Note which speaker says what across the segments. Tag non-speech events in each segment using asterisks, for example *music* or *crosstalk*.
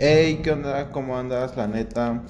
Speaker 1: Hey, ¿qué onda? ¿Cómo andas? La neta.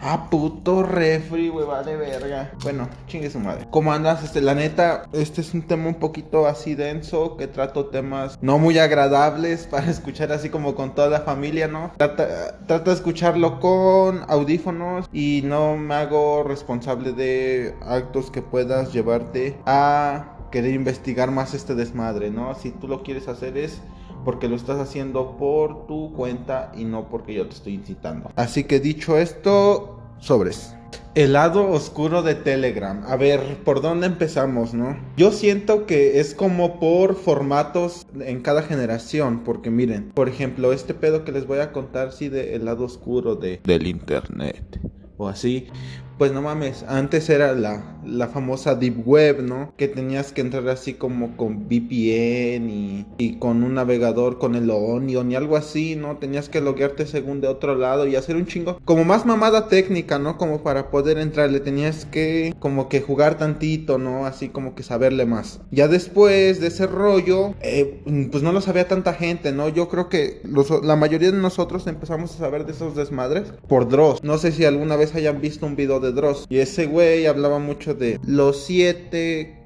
Speaker 1: Ah, puto refri, güey, vale verga. Bueno, chingue su madre. ¿Cómo andas? Este, la neta, este es un tema un poquito así denso, que trato temas no muy agradables *laughs* para escuchar así como con toda la familia, ¿no? Trata, trata de escucharlo con audífonos y no me hago responsable de actos que puedas llevarte a querer investigar más este desmadre, ¿no? Si tú lo quieres hacer es porque lo estás haciendo por tu cuenta y no porque yo te estoy incitando. Así que dicho esto, sobres. El lado oscuro de Telegram. A ver, ¿por dónde empezamos, no? Yo siento que es como por formatos en cada generación. Porque miren, por ejemplo, este pedo que les voy a contar, sí, del lado oscuro de, del internet. O así. Pues no mames, antes era la, la famosa Deep Web, ¿no? Que tenías que entrar así como con VPN y, y, con un navegador con el Onion y algo así, ¿no? Tenías que loguearte según de otro lado y hacer un chingo. Como más mamada técnica, ¿no? Como para poder entrar, le tenías que como que jugar tantito, ¿no? Así como que saberle más. Ya después de ese rollo, eh, pues no lo sabía tanta gente, ¿no? Yo creo que la mayoría de nosotros empezamos a saber de esos desmadres por Dross. No sé si alguna vez hayan visto un video de Dross. Y ese güey hablaba mucho de los siete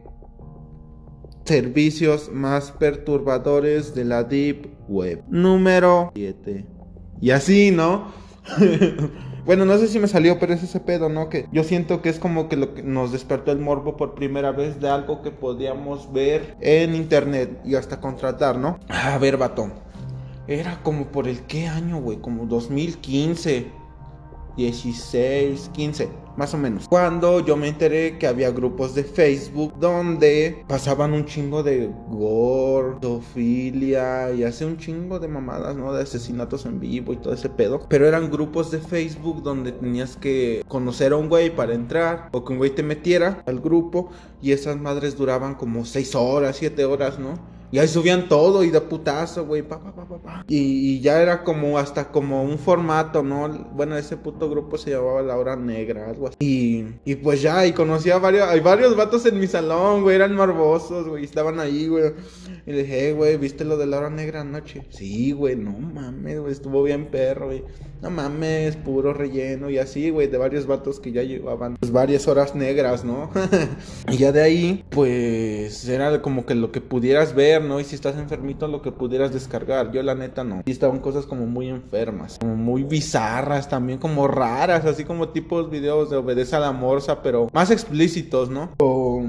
Speaker 1: servicios más perturbadores de la Deep Web. Número 7. Y así, ¿no? *laughs* bueno, no sé si me salió, pero es ese pedo, ¿no? Que yo siento que es como que lo que nos despertó el morbo por primera vez de algo que podíamos ver en internet y hasta contratar, ¿no? A ver, vato. Era como por el qué año, güey, como 2015. 16, 15, más o menos. Cuando yo me enteré que había grupos de Facebook donde pasaban un chingo de gordofilia y hace un chingo de mamadas, ¿no? De asesinatos en vivo y todo ese pedo. Pero eran grupos de Facebook donde tenías que conocer a un güey para entrar o que un güey te metiera al grupo y esas madres duraban como 6 horas, 7 horas, ¿no? Y ahí subían todo y de putazo, güey. Pa, pa, pa, y, y, ya era como hasta como un formato, ¿no? Bueno, ese puto grupo se llamaba La Hora Negra, algo así. Y, y pues ya, y conocí a varios, hay varios vatos en mi salón, güey. Eran morbosos, güey. Estaban ahí, güey. Y le dije, güey, ¿viste lo de La Hora Negra anoche? Sí, güey, no mames, güey. Estuvo bien perro, güey. No mames, puro relleno. Y así, güey, de varios vatos que ya llevaban pues, varias horas negras, ¿no? *laughs* y ya de ahí, pues era como que lo que pudieras ver ¿no? Y si estás enfermito, lo que pudieras descargar. Yo, la neta, no. Y estaban cosas como muy enfermas, como muy bizarras, también como raras, así como tipos videos de obedece a la morsa, pero más explícitos, ¿no? O,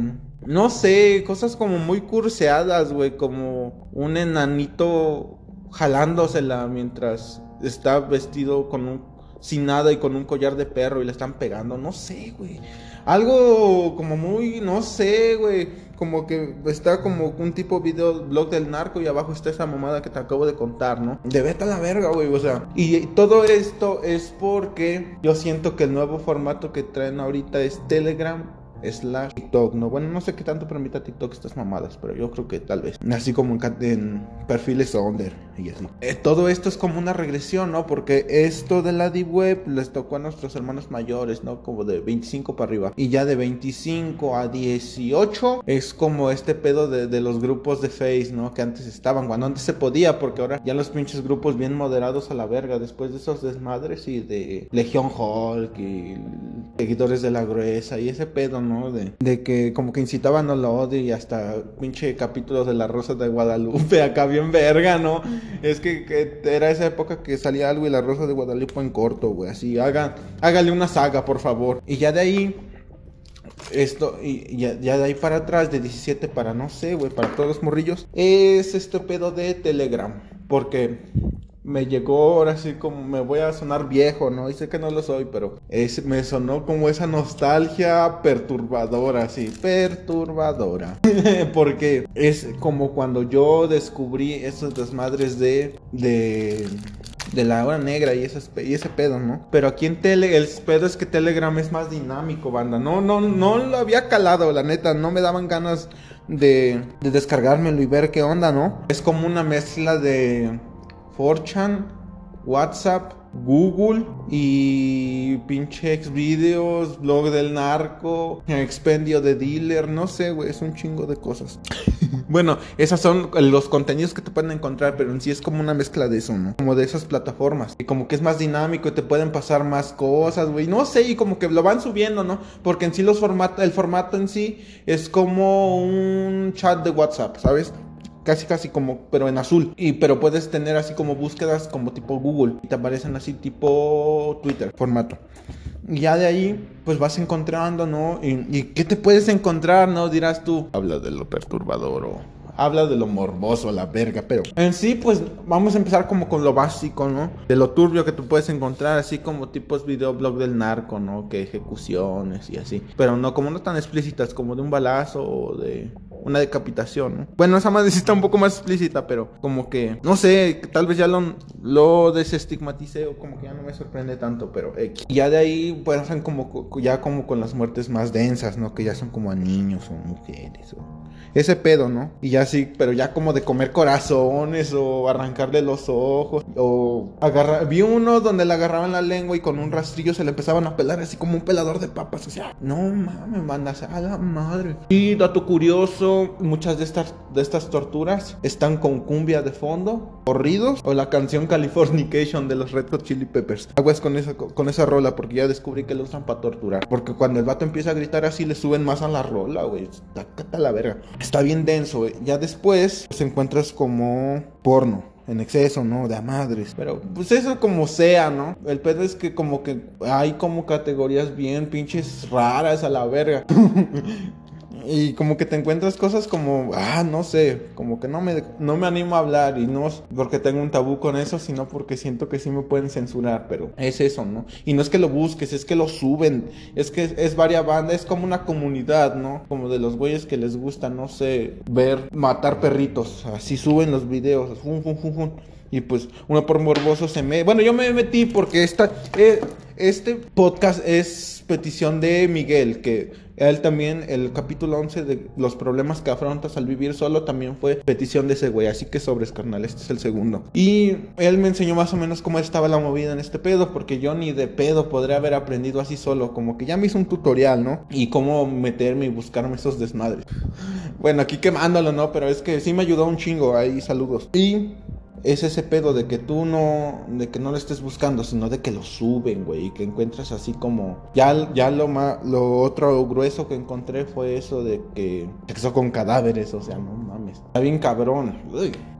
Speaker 1: no sé, cosas como muy curseadas, güey, como un enanito jalándosela mientras está vestido con un sin nada y con un collar de perro y le están pegando, no sé, güey. Algo como muy, no sé, güey como que está como un tipo video blog del narco y abajo está esa mamada que te acabo de contar, ¿no? De vete a la verga, güey, o sea. Y todo esto es porque yo siento que el nuevo formato que traen ahorita es Telegram slash TikTok, ¿no? Bueno, no sé qué tanto permita TikTok estas mamadas, pero yo creo que tal vez. Así como en, perfiles under y así. Eh, todo esto es como una regresión, ¿no? Porque esto de la Deep Web les tocó a nuestros hermanos mayores, ¿no? Como de 25 para arriba. Y ya de 25 a 18 es como este pedo de, de los grupos de Face, ¿no? Que antes estaban, cuando antes se podía, porque ahora ya los pinches grupos bien moderados a la verga, después de esos desmadres y de Legion Hulk y seguidores de la gruesa y ese pedo, ¿no? De, de que como que incitaban a la odio y hasta pinche capítulos de la Rosa de Guadalupe, *laughs* acá bien verga, ¿no? Es que, que, era esa época que salía algo y la Rosa de Guadalupe en corto, güey. Así, haga, hágale una saga, por favor. Y ya de ahí esto, y ya, ya, de ahí para atrás, de 17 para no sé, güey, para todos los morrillos, es este pedo de Telegram. Porque me llegó ahora sí como me voy a sonar viejo, ¿no? Y sé que no lo soy, pero es, me sonó como esa nostalgia perturbadora, sí, perturbadora. *laughs* Porque es como cuando yo descubrí esos desmadres de, de, de la hora negra y ese, y ese pedo, ¿no? Pero aquí en Tele, el pedo es que Telegram es más dinámico, banda. No, no, no lo había calado, la neta, no me daban ganas de, de descargármelo y ver qué onda, ¿no? Es como una mezcla de 4chan, WhatsApp, Google y pinche Xvideos, blog del narco, expendio de dealer, no sé, güey, es un chingo de cosas. *laughs* bueno, esos son los contenidos que te pueden encontrar, pero en sí es como una mezcla de eso, ¿no? Como de esas plataformas. Y como que es más dinámico y te pueden pasar más cosas, güey. No sé, y como que lo van subiendo, ¿no? Porque en sí los formatos, el formato en sí es como un chat de WhatsApp, ¿sabes? Casi casi como pero en azul. Y pero puedes tener así como búsquedas como tipo Google. Y te aparecen así tipo Twitter formato. Y ya de ahí pues vas encontrando no y, y qué te puedes encontrar no dirás tú. Habla de lo perturbador o habla de lo morboso, la verga, pero en sí, pues vamos a empezar como con lo básico, ¿no? De lo turbio que tú puedes encontrar, así como tipos videoblog del narco, ¿no? Que ejecuciones y así, pero no como no tan explícitas, como de un balazo o de una decapitación, ¿no? Bueno, esa más *laughs* está un poco más explícita, pero como que, no sé, tal vez ya lo, lo o como que ya no me sorprende tanto, pero Y ya de ahí pues hacen como, ya como con las muertes más densas, ¿no? Que ya son como a niños o mujeres o ese pedo, ¿no? Y ya sí, pero ya como de comer corazones o arrancarle los ojos o agarrar. Vi uno donde le agarraban la lengua y con un rastrillo se le empezaban a pelar así como un pelador de papas. O sea, no mames, mandas a la madre. Y dato curioso muchas de estas, de estas torturas están con cumbia de fondo, corridos, o la canción Californication de los Red Hot Chili Peppers. Aguas con esa, con esa rola, porque ya descubrí que lo usan para torturar. Porque cuando el vato empieza a gritar así, le suben más a la rola, güey. Está la verga. Está bien denso. Ya después, pues encuentras como porno en exceso, ¿no? De a madres. Pero pues eso como sea, ¿no? El pedo es que como que hay como categorías bien pinches raras a la verga. *laughs* Y como que te encuentras cosas como, ah, no sé, como que no me, no me animo a hablar y no porque tengo un tabú con eso, sino porque siento que sí me pueden censurar, pero es eso, ¿no? Y no es que lo busques, es que lo suben, es que es, varia banda, es como una comunidad, ¿no? Como de los güeyes que les gusta, no sé, ver matar perritos, así suben los videos, fun, fun, fun, fun. Y pues uno por morboso se me... Bueno, yo me metí porque esta, eh, este podcast es petición de Miguel, que él también, el capítulo 11 de los problemas que afrontas al vivir solo, también fue petición de ese güey. Así que sobres, carnal, este es el segundo. Y él me enseñó más o menos cómo estaba la movida en este pedo, porque yo ni de pedo podría haber aprendido así solo. Como que ya me hizo un tutorial, ¿no? Y cómo meterme y buscarme esos desmadres. Bueno, aquí quemándolo, ¿no? Pero es que sí me ayudó un chingo. Ahí saludos. Y es ese pedo de que tú no, de que no lo estés buscando, sino de que lo suben, güey, y que encuentras así como, ya, ya lo más, lo otro grueso que encontré fue eso de que sexo con cadáveres, o sea, no está bien cabrón,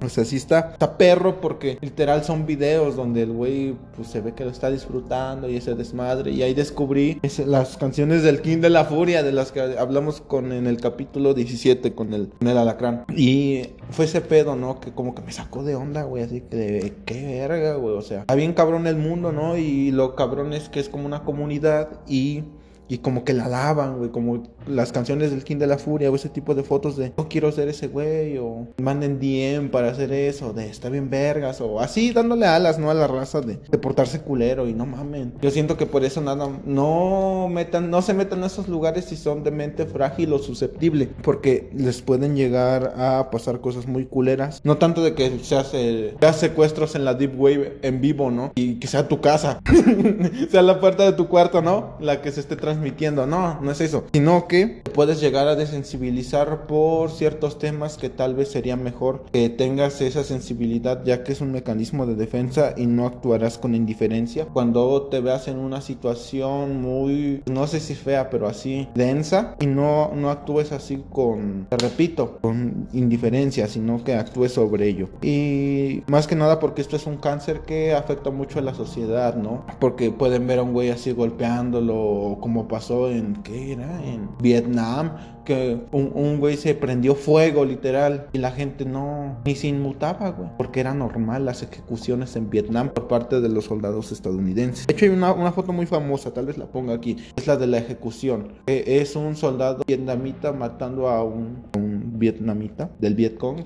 Speaker 1: o sea, sí está, está perro porque literal son videos donde el güey, pues se ve que lo está disfrutando y ese desmadre, y ahí descubrí las canciones del King de la Furia, de las que hablamos con en el capítulo 17 con el, con el alacrán, y fue ese pedo, ¿no? Que como que me sacó de onda, güey, así que de qué verga, güey, o sea, está bien cabrón el mundo, ¿no? Y lo cabrón es que es como una comunidad y y como que la alaban, güey, como las canciones del King de la Furia o ese tipo de fotos de no quiero ser ese güey o manden DM para hacer eso, de está bien vergas o así dándole alas, ¿no? A la raza de, de portarse culero y no mamen. Yo siento que por eso nada, no metan, no se metan a esos lugares si son de mente frágil o susceptible, porque les pueden llegar a pasar cosas muy culeras. No tanto de que se hace, se secuestros en la Deep Wave en vivo, ¿no? Y que sea tu casa, *laughs* sea la puerta de tu cuarto, ¿no? La que se esté transmitiendo transmitiendo. No, no es eso. Sino que puedes llegar a desensibilizar por ciertos temas que tal vez sería mejor que tengas esa sensibilidad ya que es un mecanismo de defensa y no actuarás con indiferencia. Cuando te veas en una situación muy, no sé si fea, pero así densa y no, no actúes así con, te repito, con indiferencia, sino que actúes sobre ello. Y más que nada porque esto es un cáncer que afecta mucho a la sociedad, ¿no? Porque pueden ver a un güey así golpeándolo como pasó en, ¿qué era? En Vietnam, que un, güey se prendió fuego literal y la gente no, ni se inmutaba, güey, porque era normal las ejecuciones en Vietnam por parte de los soldados estadounidenses. De hecho hay una, una foto muy famosa, tal vez la ponga aquí, es la de la ejecución. es un soldado vietnamita matando a un, un vietnamita del Vietcong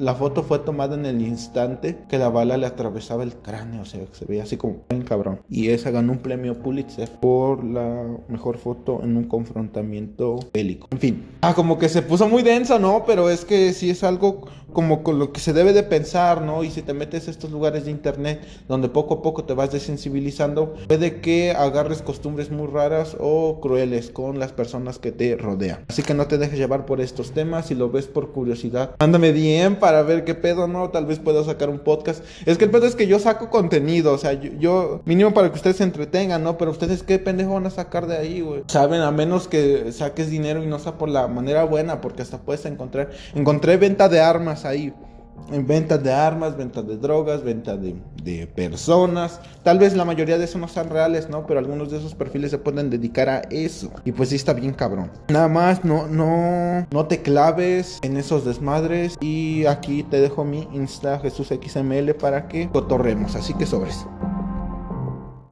Speaker 1: La foto fue tomada en el instante que la bala le atravesaba el cráneo, o sea, se veía así como un cabrón. Y esa ganó un premio Pulitzer por la mejor foto en un confrontamiento bélico. En fin, ah, como que se puso muy denso, ¿no? Pero es que sí es algo como con lo que se debe de pensar, ¿no? Y si te metes a estos lugares de internet donde poco a poco te vas desensibilizando, puede que agarres costumbres muy raras o crueles con las personas que te rodean. Así que no te dejes llevar por estos temas, si lo ves por curiosidad, mándame DM para ver qué pedo, ¿no? Tal vez puedo sacar un podcast. Es que el pedo es que yo saco contenido, o sea, yo, mínimo para que ustedes se entretengan, ¿no? Pero ustedes qué pendejo van a sacar de ahí, güey. Saben, a menos que saques dinero y no sea por la manera buena, porque hasta puedes encontrar, encontré venta de armas ahí en ventas de armas, ventas de drogas, venta de, personas. Tal vez la mayoría de eso no sean reales, ¿no? Pero algunos de esos perfiles se pueden dedicar a eso. Y pues sí está bien cabrón. Nada más, no, no, no te claves en esos desmadres. Y aquí te dejo mi Insta Jesús XML para que cotorremos. Así que sobres.